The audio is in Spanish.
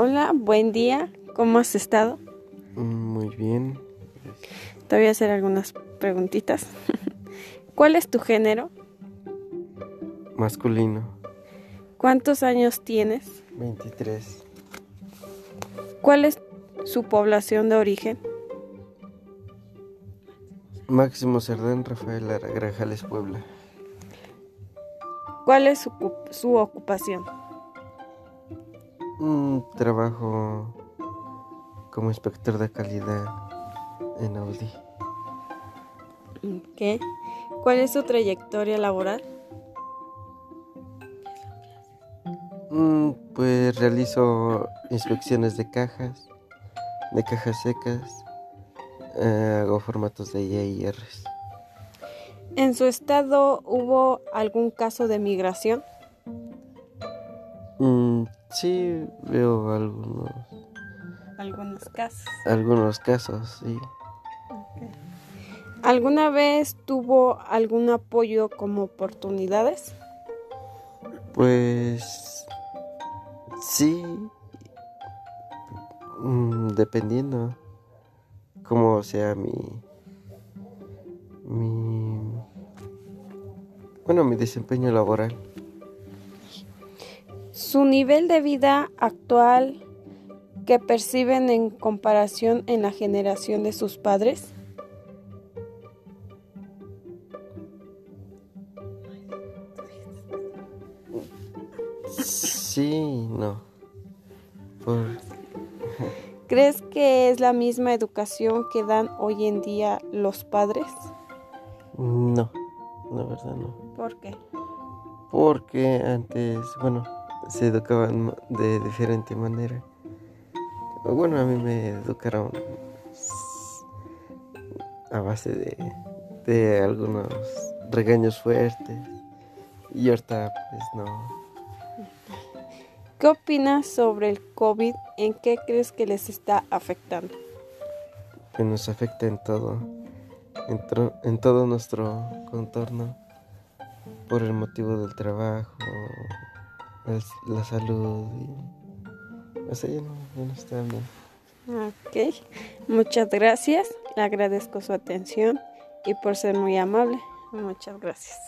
Hola, buen día. ¿Cómo has estado? Muy bien. Te voy a hacer algunas preguntitas. ¿Cuál es tu género? Masculino. ¿Cuántos años tienes? 23. ¿Cuál es su población de origen? Máximo Cerdán, Rafael Grajales, Puebla. ¿Cuál es su, su ocupación? Un trabajo como inspector de calidad en Audi. ¿Qué? ¿Cuál es su trayectoria laboral? Mm, pues realizo inspecciones de cajas, de cajas secas, eh, hago formatos de IARs. ¿En su estado hubo algún caso de migración? Mm, sí, veo algunos. Algunos casos. Algunos casos, sí. ¿Alguna vez tuvo algún apoyo como oportunidades? Pues sí, mm, dependiendo cómo sea mi, mi, bueno, mi desempeño laboral. Su nivel de vida actual que perciben en comparación en la generación de sus padres? Sí, no. Por... ¿Crees que es la misma educación que dan hoy en día los padres? No, la verdad no. ¿Por qué? Porque antes, bueno, se educaban de diferente manera. Bueno, a mí me educaron a base de, de algunos regaños fuertes. Y ahorita, pues no. ¿Qué opinas sobre el COVID? ¿En qué crees que les está afectando? Que nos afecta en todo, en, en todo nuestro contorno, por el motivo del trabajo, la, salud. Y, o sea, ya no, ya no está bien. Ok, muchas gracias. Le agradezco su atención y por ser muy amable. Muchas gracias.